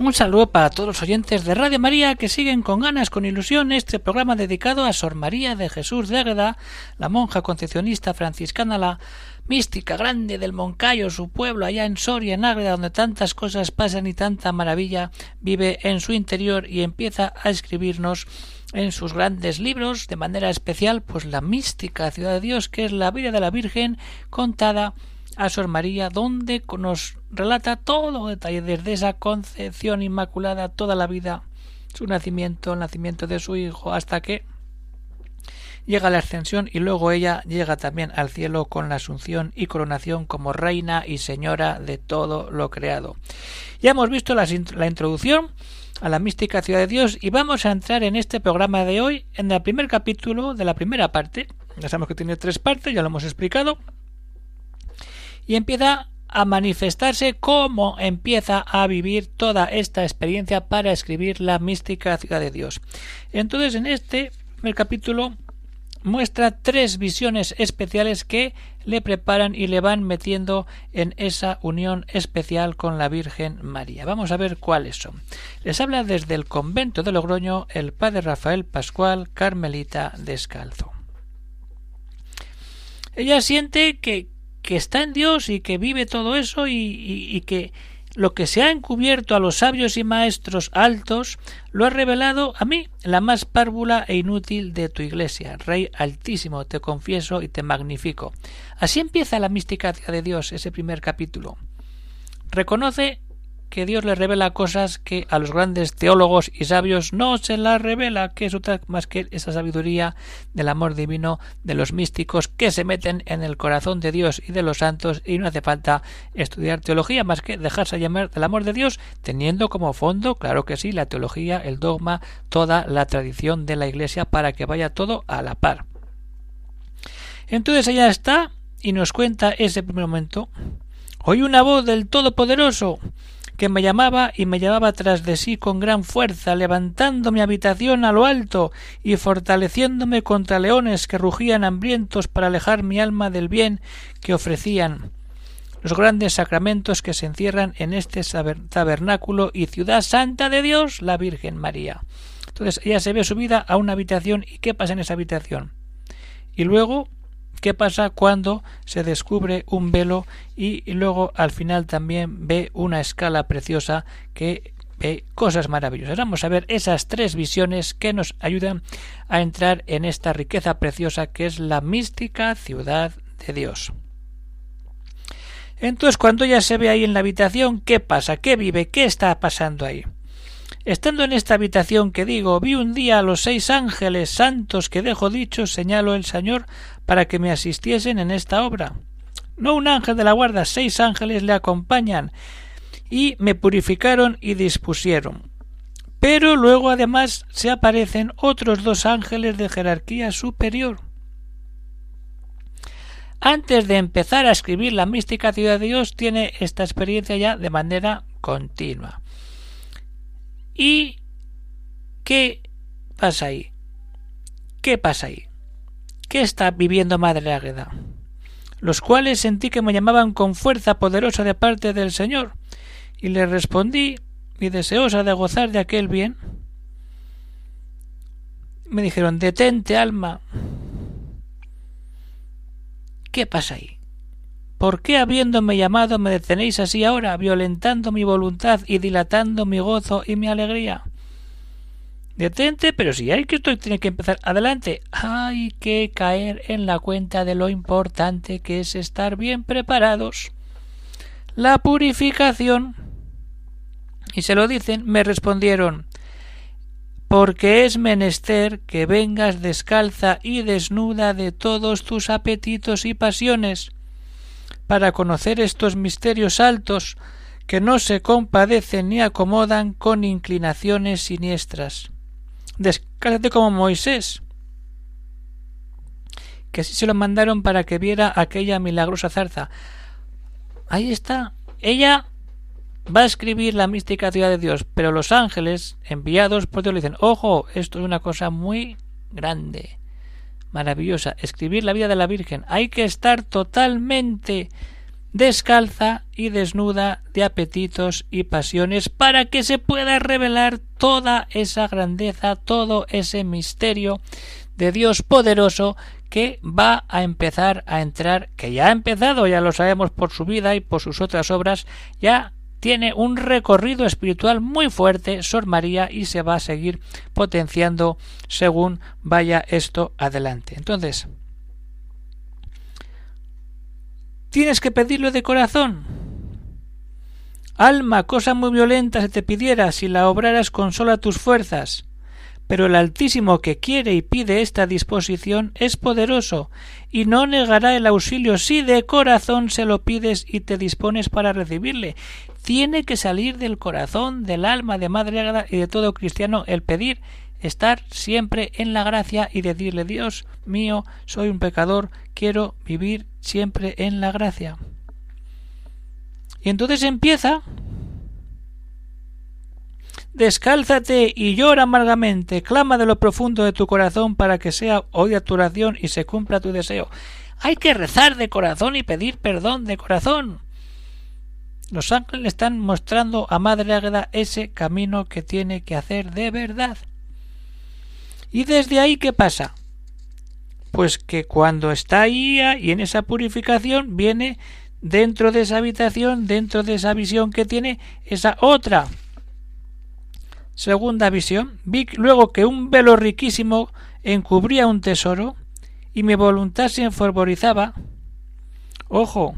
Un saludo para todos los oyentes de Radio María que siguen con ganas, con ilusión, este programa dedicado a Sor María de Jesús de Ágreda, la monja concepcionista franciscana, la mística grande del Moncayo, su pueblo allá en Soria, en Ágreda, donde tantas cosas pasan y tanta maravilla vive en su interior y empieza a escribirnos en sus grandes libros, de manera especial, pues la mística ciudad de Dios, que es la vida de la Virgen contada a Sor María, donde nos relata todo detalle, desde esa concepción inmaculada, toda la vida, su nacimiento, el nacimiento de su hijo, hasta que llega la ascensión y luego ella llega también al cielo con la asunción y coronación como reina y señora de todo lo creado. Ya hemos visto la, la introducción a la mística ciudad de Dios y vamos a entrar en este programa de hoy en el primer capítulo de la primera parte. Ya sabemos que tiene tres partes, ya lo hemos explicado y empieza a manifestarse cómo empieza a vivir toda esta experiencia para escribir la mística ciudad de Dios. Entonces, en este primer capítulo muestra tres visiones especiales que le preparan y le van metiendo en esa unión especial con la Virgen María. Vamos a ver cuáles son. Les habla desde el convento de Logroño el padre Rafael Pascual Carmelita Descalzo. Ella siente que, que está en Dios y que vive todo eso y, y, y, que lo que se ha encubierto a los sabios y maestros altos lo ha revelado a mí, la más párvula e inútil de tu iglesia. Rey altísimo, te confieso y te magnifico. Así empieza la mística de Dios, ese primer capítulo. Reconoce que Dios le revela cosas que a los grandes teólogos y sabios no se las revela, que es otra más que esa sabiduría del amor divino de los místicos que se meten en el corazón de Dios y de los santos y no hace falta estudiar teología más que dejarse llamar del amor de Dios teniendo como fondo, claro que sí, la teología, el dogma, toda la tradición de la Iglesia para que vaya todo a la par. Entonces ella está y nos cuenta ese primer momento. Oí una voz del Todopoderoso que me llamaba y me llevaba tras de sí con gran fuerza, levantando mi habitación a lo alto y fortaleciéndome contra leones que rugían hambrientos para alejar mi alma del bien que ofrecían los grandes sacramentos que se encierran en este tabernáculo y ciudad santa de Dios, la Virgen María. Entonces ella se ve subida a una habitación y ¿qué pasa en esa habitación? Y luego ¿Qué pasa cuando se descubre un velo y luego al final también ve una escala preciosa que ve cosas maravillosas? Vamos a ver esas tres visiones que nos ayudan a entrar en esta riqueza preciosa que es la mística ciudad de Dios. Entonces, cuando ella se ve ahí en la habitación, ¿qué pasa? ¿Qué vive? ¿Qué está pasando ahí? Estando en esta habitación que digo, vi un día a los seis ángeles santos que dejo dicho, señaló el Señor, para que me asistiesen en esta obra. No un ángel de la guarda, seis ángeles le acompañan, y me purificaron y dispusieron. Pero luego además se aparecen otros dos ángeles de jerarquía superior. Antes de empezar a escribir la mística ciudad de Dios, tiene esta experiencia ya de manera continua. ¿Y qué pasa ahí? ¿Qué pasa ahí? ¿Qué está viviendo Madre Águeda? Los cuales sentí que me llamaban con fuerza poderosa de parte del Señor, y le respondí, y deseosa de gozar de aquel bien, me dijeron detente, alma. ¿Qué pasa ahí? ¿Por qué habiéndome llamado me detenéis así ahora, violentando mi voluntad y dilatando mi gozo y mi alegría? Detente, pero si hay que esto tiene que empezar adelante. Hay que caer en la cuenta de lo importante que es estar bien preparados. La purificación. Y se lo dicen, me respondieron porque es menester que vengas descalza y desnuda de todos tus apetitos y pasiones, para conocer estos misterios altos que no se compadecen ni acomodan con inclinaciones siniestras. Descálzate como Moisés, que así se lo mandaron para que viera aquella milagrosa zarza. Ahí está. Ella va a escribir la mística ciudad de Dios, pero los ángeles enviados por Dios le dicen, ojo, esto es una cosa muy grande, maravillosa, escribir la vida de la Virgen. Hay que estar totalmente descalza y desnuda de apetitos y pasiones para que se pueda revelar toda esa grandeza, todo ese misterio de Dios poderoso que va a empezar a entrar, que ya ha empezado, ya lo sabemos por su vida y por sus otras obras, ya tiene un recorrido espiritual muy fuerte Sor María y se va a seguir potenciando según vaya esto adelante. Entonces, tienes que pedirlo de corazón. Alma, cosa muy violenta se te pidiera si la obraras con sola tus fuerzas. Pero el Altísimo que quiere y pide esta disposición es poderoso, y no negará el auxilio si de corazón se lo pides y te dispones para recibirle. Tiene que salir del corazón, del alma de Madre Ágada y de todo cristiano el pedir estar siempre en la gracia y decirle Dios mío, soy un pecador, quiero vivir siempre en la gracia. Y entonces empieza Descálzate y llora amargamente, clama de lo profundo de tu corazón para que sea oída tu oración y se cumpla tu deseo. Hay que rezar de corazón y pedir perdón de corazón. Los ángeles están mostrando a Madre Águeda ese camino que tiene que hacer de verdad. ¿Y desde ahí qué pasa? Pues que cuando está ahí y en esa purificación viene dentro de esa habitación, dentro de esa visión que tiene, esa otra Segunda visión, vi luego que un velo riquísimo encubría un tesoro y mi voluntad se enfervorizaba. Ojo,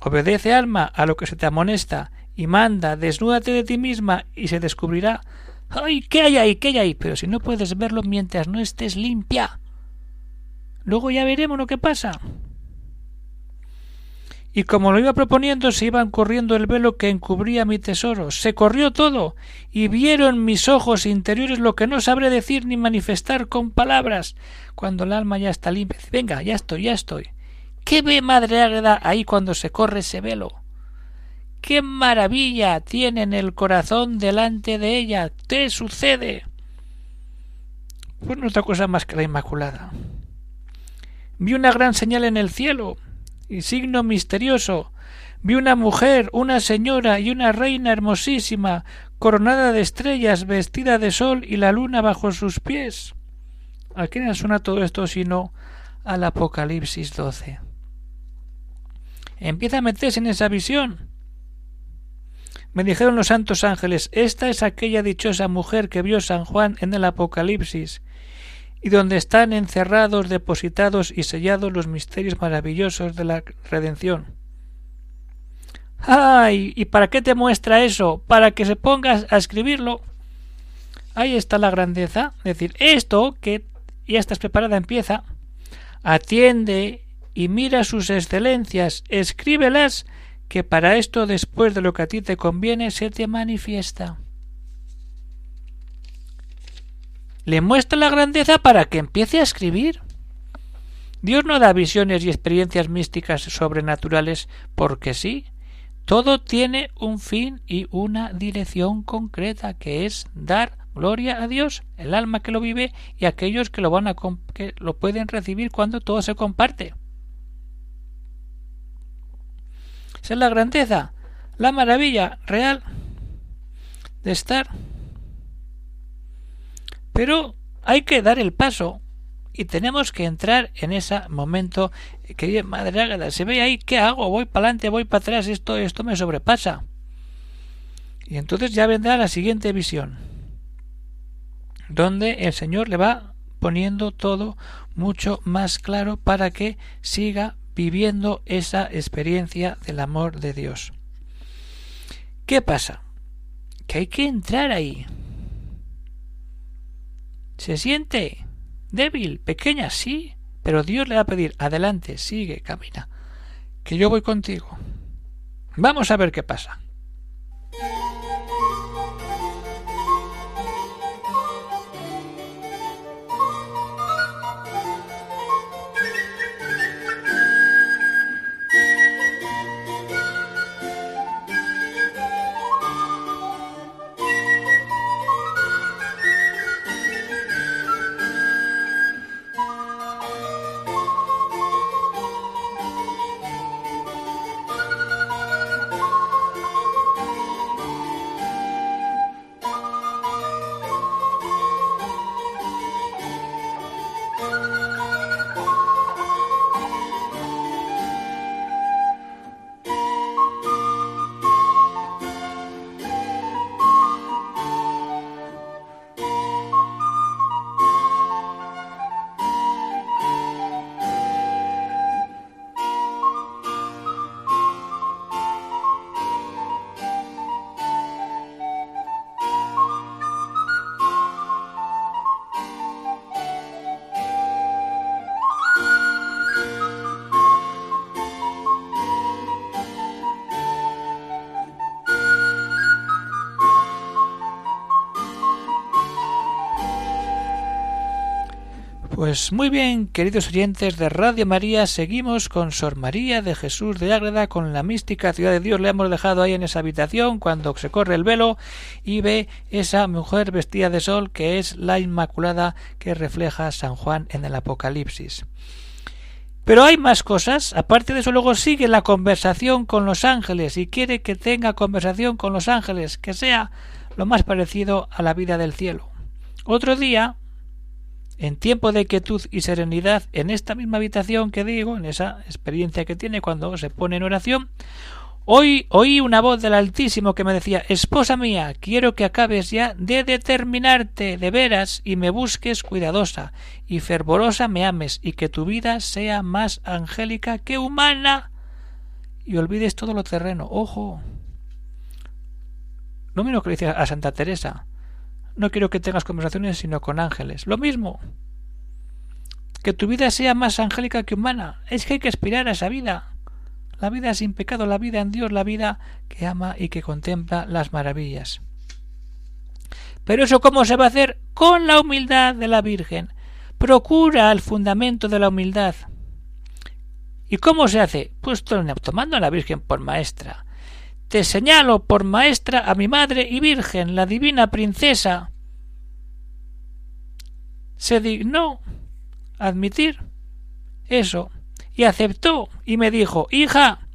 obedece alma a lo que se te amonesta y manda, desnúdate de ti misma y se descubrirá. ¡Ay! ¿Qué hay ahí? ¿Qué hay ahí? Pero si no puedes verlo mientras no estés limpia. Luego ya veremos lo que pasa y como lo iba proponiendo se iban corriendo el velo que encubría mi tesoro. Se corrió todo, y vieron mis ojos interiores lo que no sabré decir ni manifestar con palabras. Cuando el alma ya está limpia, venga, ya estoy, ya estoy. ¿Qué ve Madre Águeda ahí cuando se corre ese velo? ¡Qué maravilla tiene en el corazón delante de ella! ¿Qué sucede? Pues no otra cosa más que la Inmaculada. Vi una gran señal en el cielo, y signo misterioso. Vi una mujer, una señora y una reina hermosísima, coronada de estrellas, vestida de sol y la luna bajo sus pies. ¿A quién suena todo esto sino al Apocalipsis 12? Empieza a meterse en esa visión. Me dijeron los santos ángeles, esta es aquella dichosa mujer que vio San Juan en el Apocalipsis, y donde están encerrados, depositados y sellados los misterios maravillosos de la redención. ¡Ay! ¿Y para qué te muestra eso? Para que se pongas a escribirlo. Ahí está la grandeza. Es decir, esto que ya estás preparada empieza. Atiende y mira sus excelencias, escríbelas, que para esto después de lo que a ti te conviene se te manifiesta. le muestra la grandeza para que empiece a escribir. Dios no da visiones y experiencias místicas sobrenaturales porque sí. Todo tiene un fin y una dirección concreta que es dar gloria a Dios, el alma que lo vive y aquellos que lo van a que lo pueden recibir cuando todo se comparte. Esa es la grandeza, la maravilla real de estar. Pero hay que dar el paso y tenemos que entrar en ese momento que madre ágada se ve ahí qué hago voy para adelante voy para atrás esto esto me sobrepasa y entonces ya vendrá la siguiente visión donde el señor le va poniendo todo mucho más claro para que siga viviendo esa experiencia del amor de Dios qué pasa que hay que entrar ahí se siente débil, pequeña, sí, pero Dios le va a pedir, adelante, sigue, camina, que yo voy contigo. Vamos a ver qué pasa. Pues muy bien, queridos oyentes de Radio María, seguimos con Sor María de Jesús de Ágreda, con la mística ciudad de Dios. Le hemos dejado ahí en esa habitación cuando se corre el velo y ve esa mujer vestida de sol que es la Inmaculada que refleja San Juan en el Apocalipsis. Pero hay más cosas. Aparte de eso, luego sigue la conversación con los ángeles y quiere que tenga conversación con los ángeles, que sea lo más parecido a la vida del cielo. Otro día, en tiempo de quietud y serenidad, en esta misma habitación que digo, en esa experiencia que tiene cuando se pone en oración, hoy oí una voz del Altísimo que me decía Esposa mía, quiero que acabes ya de determinarte de veras y me busques cuidadosa y fervorosa me ames y que tu vida sea más angélica que humana y olvides todo lo terreno. Ojo. Lo mismo que le dice a Santa Teresa. No quiero que tengas conversaciones sino con ángeles. Lo mismo. Que tu vida sea más angélica que humana. Es que hay que aspirar a esa vida. La vida sin pecado, la vida en Dios, la vida que ama y que contempla las maravillas. Pero eso cómo se va a hacer? Con la humildad de la Virgen. Procura el fundamento de la humildad. ¿Y cómo se hace? Pues tomando a la Virgen por maestra te señalo por maestra a mi madre y virgen, la divina princesa. Se dignó admitir eso y aceptó y me dijo Hija,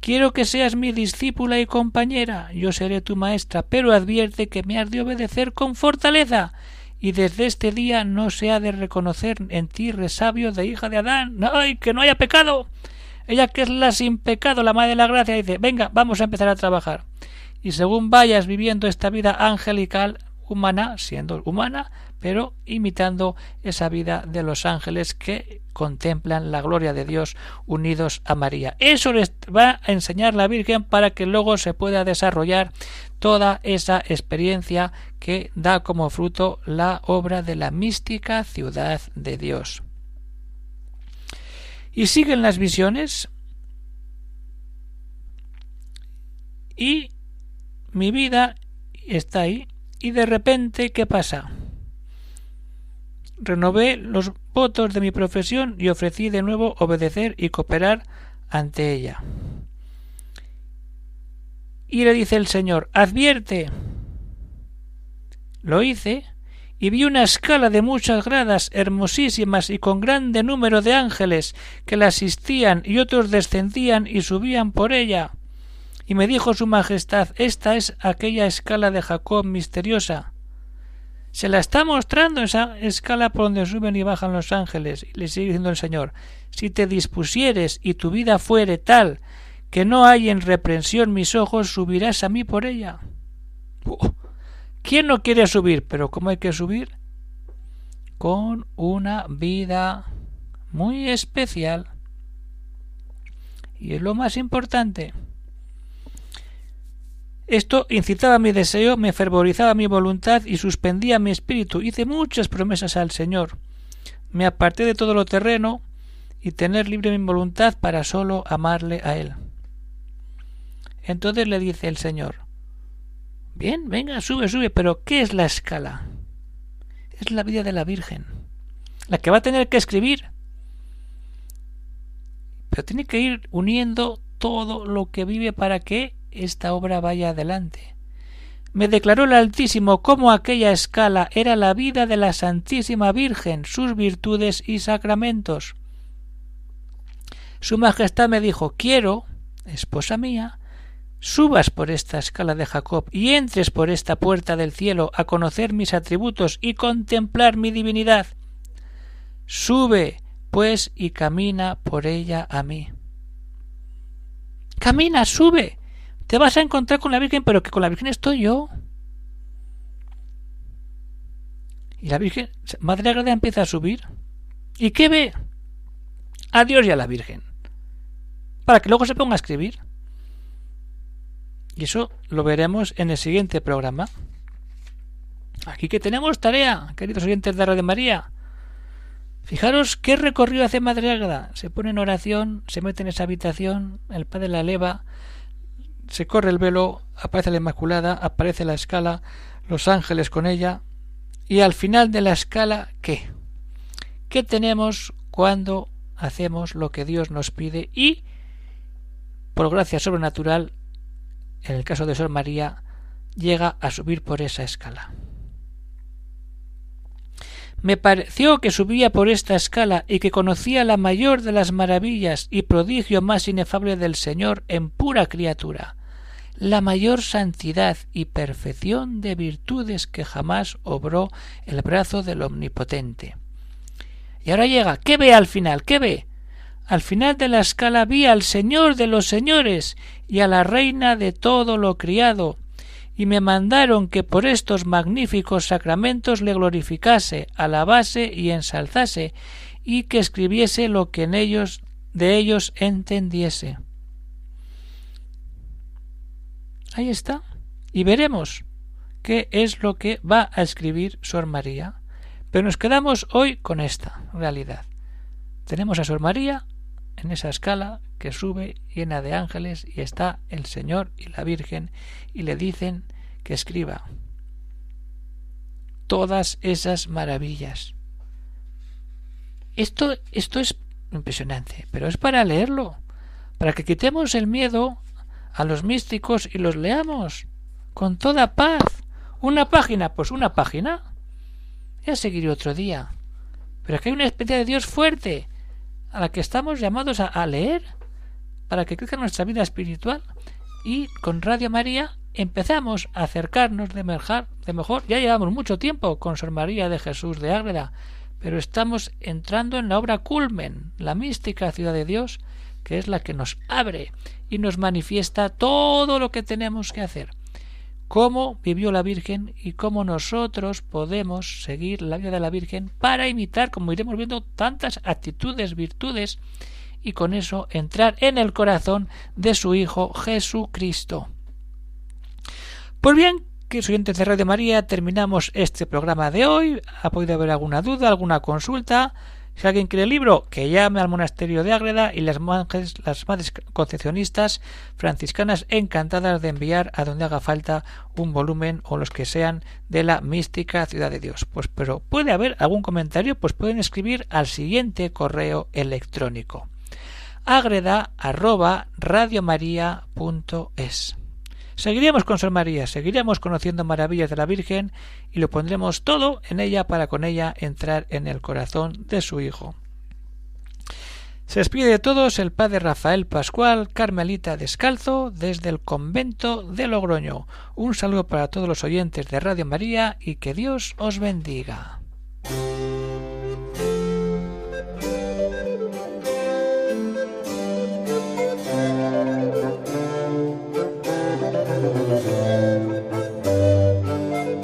quiero que seas mi discípula y compañera, yo seré tu maestra, pero advierte que me has de obedecer con fortaleza y desde este día no se ha de reconocer en ti resabio de hija de Adán. ¡Ay, que no haya pecado! Ella que es la sin pecado, la madre de la gracia, dice, venga, vamos a empezar a trabajar. Y según vayas viviendo esta vida angelical, humana, siendo humana, pero imitando esa vida de los ángeles que contemplan la gloria de Dios unidos a María. Eso les va a enseñar la Virgen para que luego se pueda desarrollar toda esa experiencia que da como fruto la obra de la mística ciudad de Dios. Y siguen las visiones. Y mi vida está ahí. Y de repente, ¿qué pasa? Renové los votos de mi profesión y ofrecí de nuevo obedecer y cooperar ante ella. Y le dice el Señor, advierte. Lo hice y vi una escala de muchas gradas hermosísimas y con grande número de ángeles que la asistían y otros descendían y subían por ella. Y me dijo su Majestad Esta es aquella escala de Jacob misteriosa. Se la está mostrando esa escala por donde suben y bajan los ángeles. Y le sigue diciendo el Señor Si te dispusieres y tu vida fuere tal que no hay en reprensión mis ojos, subirás a mí por ella. ¿Quién no quiere subir? Pero ¿cómo hay que subir? Con una vida muy especial. Y es lo más importante. Esto incitaba mi deseo, me fervorizaba mi voluntad y suspendía mi espíritu. Hice muchas promesas al Señor. Me aparté de todo lo terreno y tener libre mi voluntad para sólo amarle a Él. Entonces le dice el Señor Bien, venga, sube, sube, pero ¿qué es la escala? Es la vida de la Virgen, la que va a tener que escribir. Pero tiene que ir uniendo todo lo que vive para que esta obra vaya adelante. Me declaró el Altísimo cómo aquella escala era la vida de la Santísima Virgen, sus virtudes y sacramentos. Su Majestad me dijo Quiero, esposa mía, subas por esta escala de Jacob y entres por esta puerta del cielo a conocer mis atributos y contemplar mi divinidad. Sube, pues, y camina por ella a mí. Camina, sube. Te vas a encontrar con la Virgen, pero que con la Virgen estoy yo. Y la Virgen, Madre Agreda empieza a subir. ¿Y qué ve? A Dios y a la Virgen. Para que luego se ponga a escribir. Y eso lo veremos en el siguiente programa. Aquí que tenemos tarea, queridos oyentes de Radio María. Fijaros qué recorrido hace Madre. Se pone en oración, se mete en esa habitación, el padre la eleva, se corre el velo, aparece la Inmaculada, aparece la escala, los ángeles con ella, y al final de la escala, ¿qué? que tenemos cuando hacemos lo que Dios nos pide y, por gracia sobrenatural, en el caso de Sor María, llega a subir por esa escala. Me pareció que subía por esta escala y que conocía la mayor de las maravillas y prodigio más inefable del Señor en pura criatura, la mayor santidad y perfección de virtudes que jamás obró el brazo del Omnipotente. Y ahora llega, ¿qué ve al final? ¿Qué ve? Al final de la escala vi al Señor de los señores y a la Reina de todo lo criado, y me mandaron que por estos magníficos sacramentos le glorificase, alabase y ensalzase, y que escribiese lo que en ellos de ellos entendiese. Ahí está. Y veremos qué es lo que va a escribir Sor María. Pero nos quedamos hoy con esta realidad. Tenemos a Sor María en esa escala que sube llena de ángeles y está el Señor y la Virgen y le dicen que escriba todas esas maravillas. Esto, esto es impresionante, pero es para leerlo, para que quitemos el miedo a los místicos y los leamos con toda paz. Una página, pues una página. Ya seguiré otro día. Pero aquí hay una experiencia de Dios fuerte a la que estamos llamados a, leer para que crezca nuestra vida espiritual. Y con Radio María empezamos a acercarnos de mejor, de mejor. Ya llevamos mucho tiempo con Sor María de Jesús de Ágreda, pero estamos entrando en la obra culmen, la mística ciudad de Dios, que es la que nos abre y nos manifiesta todo lo que tenemos que hacer. Cómo vivió la Virgen y cómo nosotros podemos seguir la vida de la Virgen para imitar, como iremos viendo, tantas actitudes, virtudes y con eso entrar en el corazón de su Hijo Jesucristo. Pues bien, que soy de María, terminamos este programa de hoy. ¿Ha podido haber alguna duda, alguna consulta? Si alguien quiere el libro, que llame al monasterio de Ágreda y las las madres concepcionistas franciscanas encantadas de enviar a donde haga falta un volumen o los que sean de la mística ciudad de Dios. Pues pero puede haber algún comentario, pues pueden escribir al siguiente correo electrónico agreda arroba radiomaria.es Seguiremos con Sor María, seguiremos conociendo maravillas de la Virgen y lo pondremos todo en ella para con ella entrar en el corazón de su Hijo. Se despide de todos el padre Rafael Pascual, Carmelita Descalzo, desde el convento de Logroño. Un saludo para todos los oyentes de Radio María y que Dios os bendiga.